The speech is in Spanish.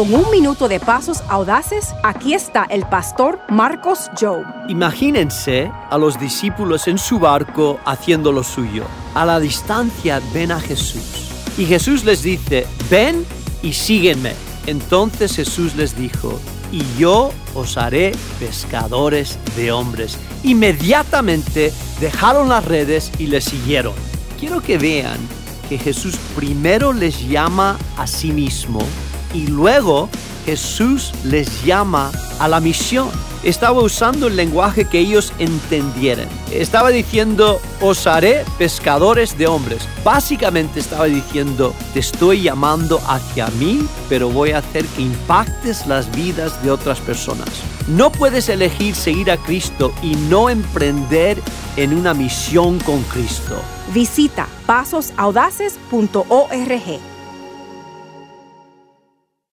Con un minuto de pasos audaces, aquí está el pastor Marcos Joe. Imagínense a los discípulos en su barco haciendo lo suyo. A la distancia ven a Jesús. Y Jesús les dice, ven y síguenme. Entonces Jesús les dijo, y yo os haré pescadores de hombres. Inmediatamente dejaron las redes y le siguieron. Quiero que vean que Jesús primero les llama a sí mismo y luego Jesús les llama a la misión. Estaba usando el lenguaje que ellos entendieran. Estaba diciendo, os haré pescadores de hombres. Básicamente estaba diciendo, te estoy llamando hacia mí, pero voy a hacer que impactes las vidas de otras personas. No puedes elegir seguir a Cristo y no emprender en una misión con Cristo. Visita pasosaudaces.org